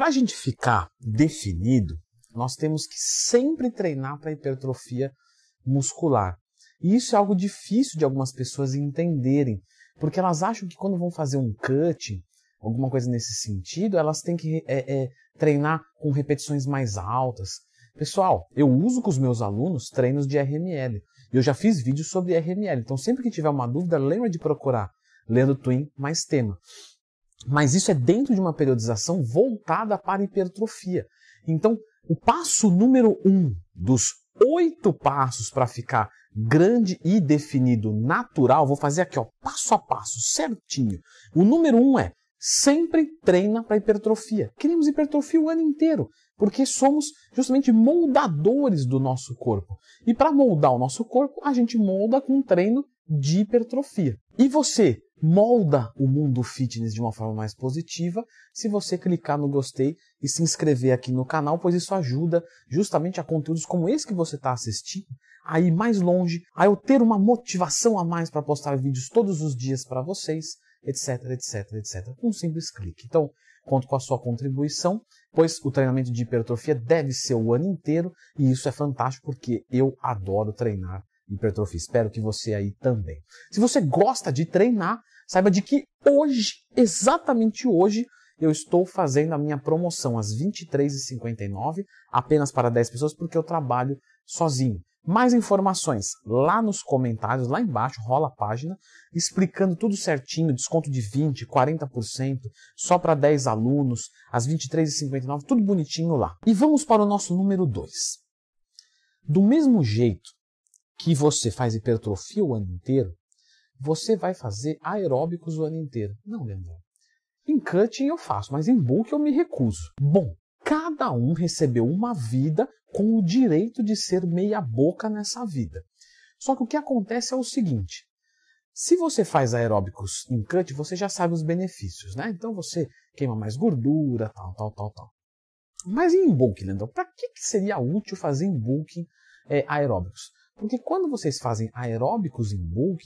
Para a gente ficar definido, nós temos que sempre treinar para hipertrofia muscular. E isso é algo difícil de algumas pessoas entenderem, porque elas acham que quando vão fazer um cut, alguma coisa nesse sentido, elas têm que é, é, treinar com repetições mais altas. Pessoal, eu uso com os meus alunos treinos de RML. Eu já fiz vídeos sobre RML, então sempre que tiver uma dúvida, lembra de procurar Leandro Twin mais tema. Mas isso é dentro de uma periodização voltada para hipertrofia. Então, o passo número um dos oito passos para ficar grande e definido natural, vou fazer aqui, ó, passo a passo, certinho. O número um é sempre treina para hipertrofia. Queremos hipertrofia o ano inteiro, porque somos justamente moldadores do nosso corpo. E para moldar o nosso corpo, a gente molda com treino de hipertrofia. E você molda o mundo fitness de uma forma mais positiva se você clicar no gostei e se inscrever aqui no canal, pois isso ajuda justamente a conteúdos como esse que você está assistindo a ir mais longe, a eu ter uma motivação a mais para postar vídeos todos os dias para vocês, etc, etc, etc, um simples clique. Então, conto com a sua contribuição, pois o treinamento de hipertrofia deve ser o ano inteiro e isso é fantástico porque eu adoro treinar hipertrofia. Espero que você aí também. Se você gosta de treinar, saiba de que hoje, exatamente hoje, eu estou fazendo a minha promoção às 23h59, apenas para 10 pessoas, porque eu trabalho sozinho. Mais informações lá nos comentários, lá embaixo, rola a página, explicando tudo certinho, desconto de 20%, 40%, só para 10 alunos, às 23h59, tudo bonitinho lá. E vamos para o nosso número 2. Do mesmo jeito que você faz hipertrofia o ano inteiro, você vai fazer aeróbicos o ano inteiro. Não, Leandro. Em cutting eu faço, mas em bulk eu me recuso. Bom, cada um recebeu uma vida com o direito de ser meia boca nessa vida. Só que o que acontece é o seguinte: se você faz aeróbicos em cut, você já sabe os benefícios, né? Então você queima mais gordura, tal, tal, tal, tal. Mas em bulk, Leandro, para que, que seria útil fazer em bulk é, aeróbicos? Porque quando vocês fazem aeróbicos em bulk,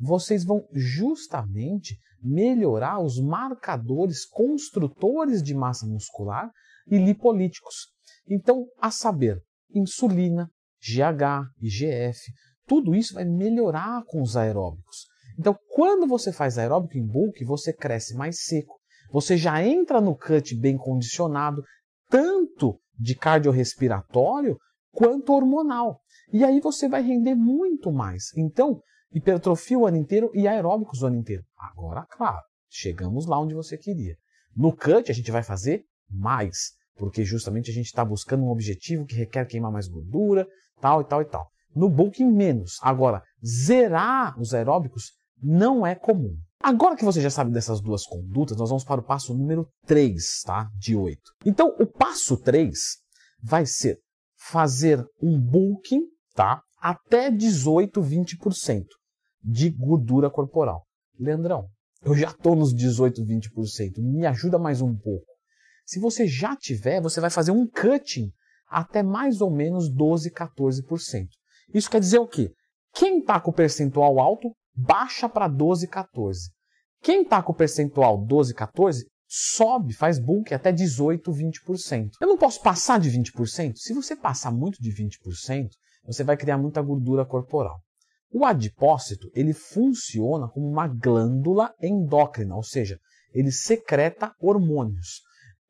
vocês vão justamente melhorar os marcadores construtores de massa muscular e lipolíticos. Então, a saber, insulina, GH, IGF, tudo isso vai melhorar com os aeróbicos. Então, quando você faz aeróbico em bulk, você cresce mais seco. Você já entra no cut bem condicionado, tanto de cardiorrespiratório quanto hormonal. E aí você vai render muito mais. Então, hipertrofia o ano inteiro e aeróbicos o ano inteiro. Agora, claro, chegamos lá onde você queria. No cut, a gente vai fazer mais, porque justamente a gente está buscando um objetivo que requer queimar mais gordura, tal e tal e tal. No bulking, menos. Agora, zerar os aeróbicos não é comum. Agora que você já sabe dessas duas condutas, nós vamos para o passo número 3, tá? De 8. Então, o passo 3 vai ser fazer um bulking, tá? Até 18, 20% de gordura corporal. Leandrão, eu já estou nos 18, 20%. Me ajuda mais um pouco. Se você já tiver, você vai fazer um cutting até mais ou menos 12, 14%. Isso quer dizer o quê? Quem está com o percentual alto, baixa para 12, 14. Quem está com o percentual 12, 14, sobe, faz bulk até 18, 20%. Eu não posso passar de 20%? Se você passar muito de 20%, você vai criar muita gordura corporal. O adipócito, ele funciona como uma glândula endócrina, ou seja, ele secreta hormônios.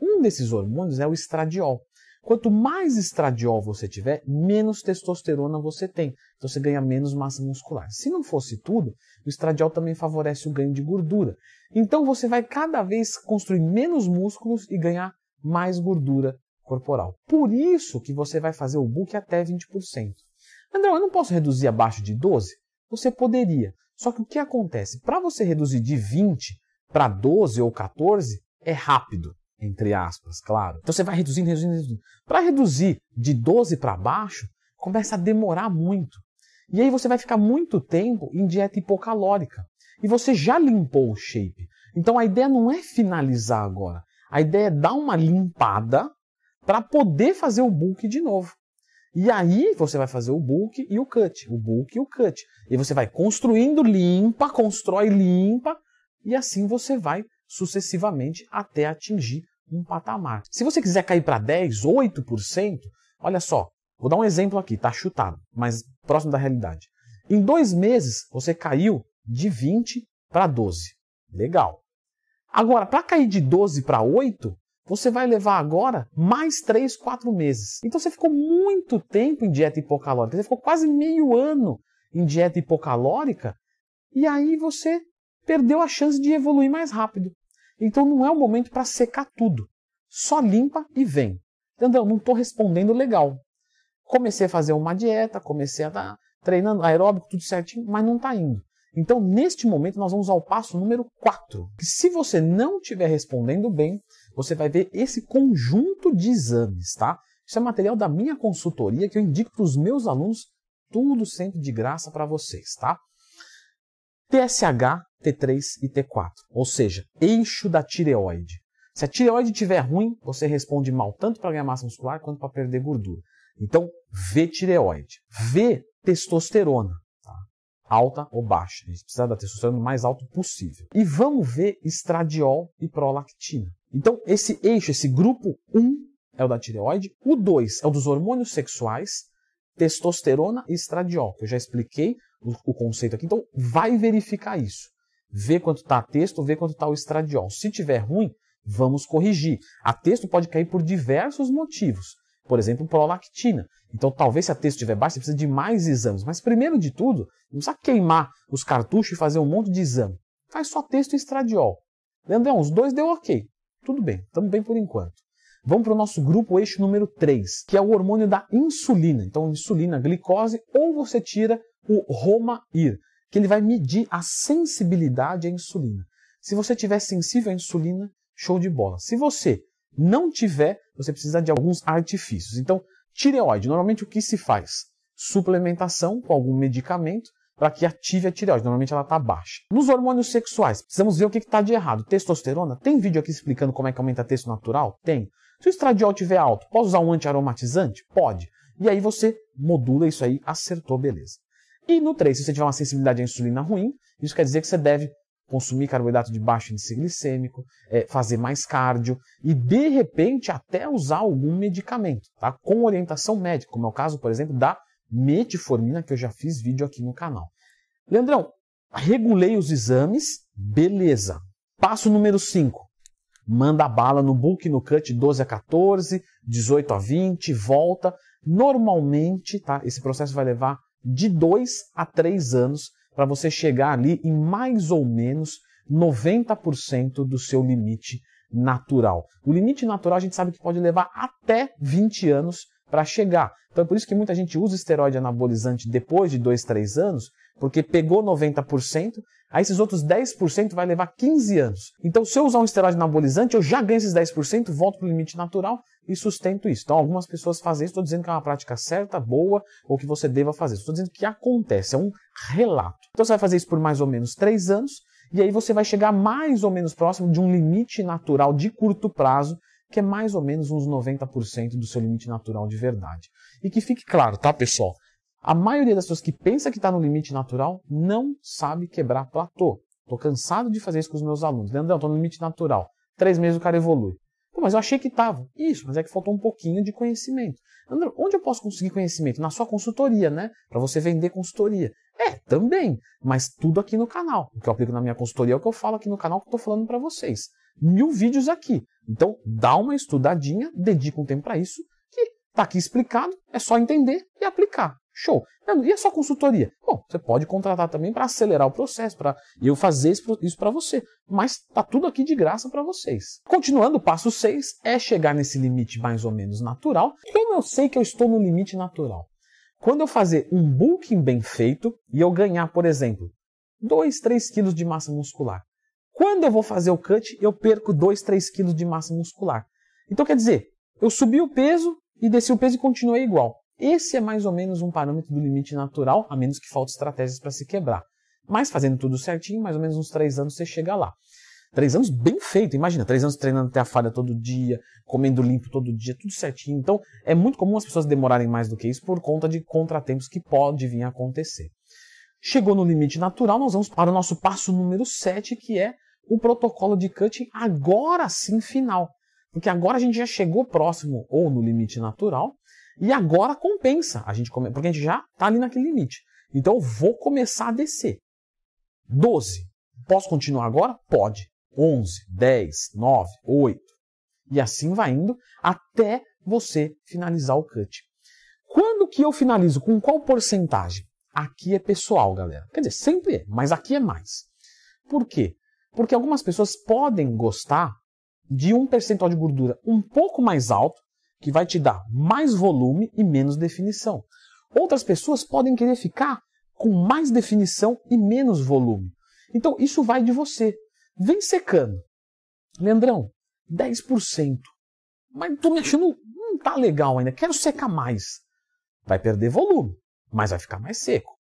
Um desses hormônios é o estradiol. Quanto mais estradiol você tiver, menos testosterona você tem. Então você ganha menos massa muscular. Se não fosse tudo, o estradiol também favorece o ganho de gordura. Então você vai cada vez construir menos músculos e ganhar mais gordura corporal. Por isso que você vai fazer o book até 20%. André, eu não posso reduzir abaixo de 12? Você poderia. Só que o que acontece? Para você reduzir de 20 para 12 ou 14, é rápido entre aspas, claro. Então você vai reduzindo, reduzindo, reduzindo. Para reduzir de 12 para baixo, começa a demorar muito. E aí você vai ficar muito tempo em dieta hipocalórica. E você já limpou o shape. Então a ideia não é finalizar agora. A ideia é dar uma limpada para poder fazer o bulk de novo. E aí você vai fazer o bulk e o cut, o bulk e o cut. E você vai construindo limpa, constrói limpa, e assim você vai sucessivamente até atingir um patamar. Se você quiser cair para 10, 8%, olha só, vou dar um exemplo aqui, tá chutado, mas próximo da realidade. Em dois meses, você caiu de 20 para 12. Legal. Agora, para cair de 12 para 8, você vai levar agora mais 3, 4 meses. Então você ficou muito tempo em dieta hipocalórica, você ficou quase meio ano em dieta hipocalórica, e aí você perdeu a chance de evoluir mais rápido. Então não é o momento para secar tudo. Só limpa e vem. Entendeu? Não estou respondendo legal. Comecei a fazer uma dieta, comecei a estar treinando aeróbico, tudo certinho, mas não está indo. Então, neste momento, nós vamos ao passo número 4. Que se você não estiver respondendo bem, você vai ver esse conjunto de exames, tá? Isso é material da minha consultoria que eu indico para os meus alunos, tudo sempre de graça para vocês, tá? TSH, T3 e T4, ou seja, eixo da tireoide. Se a tireoide estiver ruim, você responde mal tanto para ganhar massa muscular quanto para perder gordura. Então, V tireoide. V testosterona alta ou baixa. A gente precisa da testosterona o mais alto possível. E vamos ver estradiol e prolactina. Então, esse eixo, esse grupo 1 é o da tireoide, o 2 é o dos hormônios sexuais, testosterona e estradiol, que eu já expliquei o, o conceito aqui. Então, vai verificar isso. Vê quanto está a testo, vê quanto está o estradiol. Se tiver ruim, vamos corrigir. A testo pode cair por diversos motivos. Por exemplo, prolactina. Então, talvez se a texto estiver baixa, você precisa de mais exames. Mas, primeiro de tudo, não precisa queimar os cartuchos e fazer um monte de exame. Faz só texto e estradiol. Leandrão, os dois deu ok. Tudo bem, estamos bem por enquanto. Vamos para o nosso grupo eixo número 3, que é o hormônio da insulina. Então, insulina, glicose, ou você tira o Roma-Ir, que ele vai medir a sensibilidade à insulina. Se você tiver sensível à insulina, show de bola. Se você não tiver, você precisa de alguns artifícios. Então, tireoide, normalmente o que se faz? Suplementação com algum medicamento para que ative a tireoide. Normalmente ela está baixa. Nos hormônios sexuais, precisamos ver o que está de errado. Testosterona, tem vídeo aqui explicando como é que aumenta a testo natural? Tem. Se o estradiol estiver alto, pode usar um antiaromatizante? Pode. E aí você modula isso aí, acertou, beleza. E no 3, se você tiver uma sensibilidade à insulina ruim, isso quer dizer que você deve consumir carboidrato de baixo índice glicêmico, é, fazer mais cardio e, de repente, até usar algum medicamento, tá? com orientação médica, como é o caso, por exemplo, da metformina, que eu já fiz vídeo aqui no canal. Leandrão, regulei os exames, beleza. Passo número 5. Manda bala no bulk no cut 12 a 14, 18 a 20, volta. Normalmente, tá? Esse processo vai levar de 2 a 3 anos para você chegar ali em mais ou menos 90% do seu limite natural. O limite natural a gente sabe que pode levar até 20 anos para chegar. Então é por isso que muita gente usa esteroide anabolizante depois de 2, 3 anos, porque pegou 90%, aí esses outros 10% vai levar 15 anos. Então se eu usar um esteroide anabolizante, eu já ganho esses 10%, volto para o limite natural e sustento isso. Então algumas pessoas fazem isso, estou dizendo que é uma prática certa, boa, ou que você deva fazer. Estou dizendo que acontece, é um relato. Então você vai fazer isso por mais ou menos 3 anos, e aí você vai chegar mais ou menos próximo de um limite natural de curto prazo, que é mais ou menos uns 90% do seu limite natural de verdade. E que fique claro, tá, pessoal? A maioria das pessoas que pensa que está no limite natural não sabe quebrar platô. Estou cansado de fazer isso com os meus alunos. Leandrão, estou no limite natural. Três meses o cara evolui. Pô, mas eu achei que estava. Isso, mas é que faltou um pouquinho de conhecimento. André, onde eu posso conseguir conhecimento? Na sua consultoria, né? Para você vender consultoria. É, também. Mas tudo aqui no canal. O que eu aplico na minha consultoria é o que eu falo aqui no canal que eu estou falando para vocês. Mil vídeos aqui. Então, dá uma estudadinha, dedica um tempo para isso, que está aqui explicado, é só entender e aplicar. Show. E a sua consultoria? Bom, você pode contratar também para acelerar o processo, para eu fazer isso para você. Mas está tudo aqui de graça para vocês. Continuando, o passo 6 é chegar nesse limite mais ou menos natural. Como eu sei que eu estou no limite natural? Quando eu fazer um bulking bem feito e eu ganhar, por exemplo, 2, 3 quilos de massa muscular. Quando eu vou fazer o cut, eu perco 2, 3 quilos de massa muscular. Então quer dizer, eu subi o peso e desci o peso e continuei igual. Esse é mais ou menos um parâmetro do limite natural, a menos que falte estratégias para se quebrar. Mas fazendo tudo certinho, mais ou menos uns três anos você chega lá. Três anos bem feito, imagina, três anos treinando até a falha todo dia, comendo limpo todo dia, tudo certinho. Então, é muito comum as pessoas demorarem mais do que isso por conta de contratempos que pode vir a acontecer. Chegou no limite natural, nós vamos para o nosso passo número 7, que é o protocolo de cutting agora sim final. Porque agora a gente já chegou próximo ou no limite natural e agora compensa. A gente. Porque a gente já está ali naquele limite. Então eu vou começar a descer. 12. Posso continuar agora? Pode. 11, 10, 9, 8. E assim vai indo até você finalizar o cut. Quando que eu finalizo? Com qual porcentagem? Aqui é pessoal, galera. Quer dizer, sempre é, mas aqui é mais. Por quê? Porque algumas pessoas podem gostar de um percentual de gordura um pouco mais alto, que vai te dar mais volume e menos definição. Outras pessoas podem querer ficar com mais definição e menos volume. Então, isso vai de você. Vem secando. Leandrão, 10%. Mas tô me achando, não tá legal ainda, quero secar mais. Vai perder volume, mas vai ficar mais seco.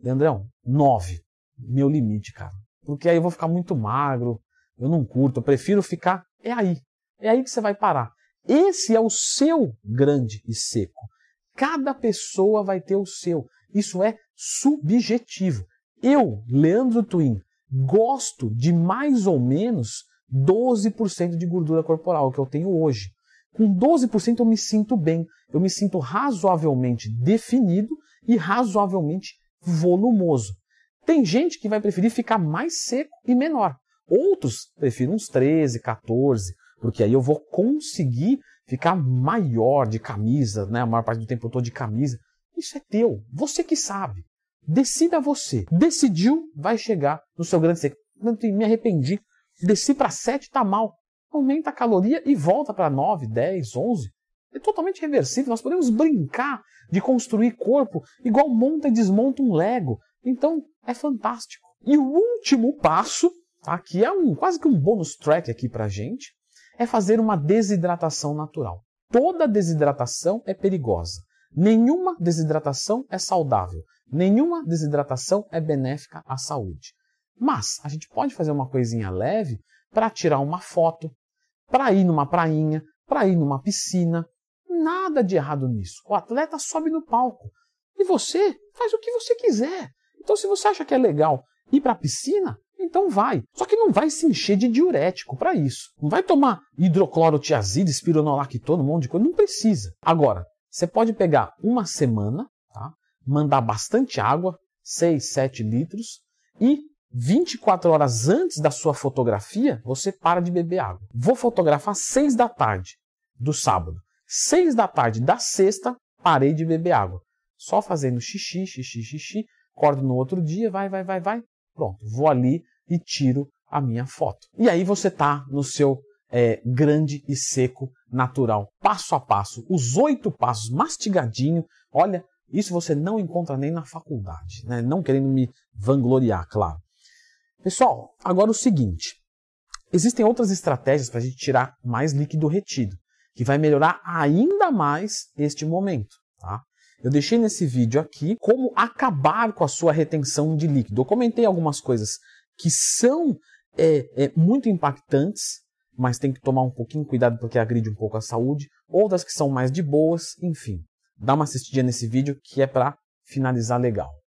Leandrão, 9. Meu limite, cara. Porque aí eu vou ficar muito magro, eu não curto, eu prefiro ficar. É aí. É aí que você vai parar. Esse é o seu grande e seco. Cada pessoa vai ter o seu. Isso é subjetivo. Eu, Leandro Twin, gosto de mais ou menos 12% de gordura corporal que eu tenho hoje. Com 12% eu me sinto bem, eu me sinto razoavelmente definido e razoavelmente volumoso. Tem gente que vai preferir ficar mais seco e menor. Outros preferem uns 13, 14, porque aí eu vou conseguir ficar maior de camisa, né? A maior parte do tempo eu estou de camisa. Isso é teu, você que sabe. Decida você. Decidiu, vai chegar no seu grande seco. Me arrependi. Desci para 7, tá mal. Aumenta a caloria e volta para 9, 10, 11. É totalmente reversível. Nós podemos brincar de construir corpo igual monta e desmonta um Lego. Então, é fantástico. E o último passo, tá, que é um, quase que um bônus track aqui pra gente, é fazer uma desidratação natural. Toda desidratação é perigosa. Nenhuma desidratação é saudável. Nenhuma desidratação é benéfica à saúde. Mas a gente pode fazer uma coisinha leve para tirar uma foto, para ir numa prainha, para ir numa piscina. Nada de errado nisso. O atleta sobe no palco e você faz o que você quiser. Então, se você acha que é legal ir para a piscina, então vai. Só que não vai se encher de diurético para isso. Não vai tomar hidroclorotiazida, espironolactona, um monte de coisa. Não precisa. Agora, você pode pegar uma semana, tá? mandar bastante água, 6, 7 litros, e 24 horas antes da sua fotografia, você para de beber água. Vou fotografar 6 da tarde do sábado. 6 da tarde da sexta, parei de beber água. Só fazendo xixi, xixi, xixi, acordo no outro dia, vai, vai, vai, vai. Pronto, vou ali e tiro a minha foto. E aí você está no seu é, grande e seco natural, passo a passo, os oito passos, mastigadinho. Olha, isso você não encontra nem na faculdade, né? não querendo me vangloriar, claro. Pessoal, agora o seguinte: existem outras estratégias para a gente tirar mais líquido retido, que vai melhorar ainda mais este momento. Tá? Eu deixei nesse vídeo aqui como acabar com a sua retenção de líquido. Eu comentei algumas coisas que são é, é, muito impactantes, mas tem que tomar um pouquinho cuidado porque agride um pouco a saúde. Outras que são mais de boas, enfim. Dá uma assistidinha nesse vídeo que é para finalizar legal.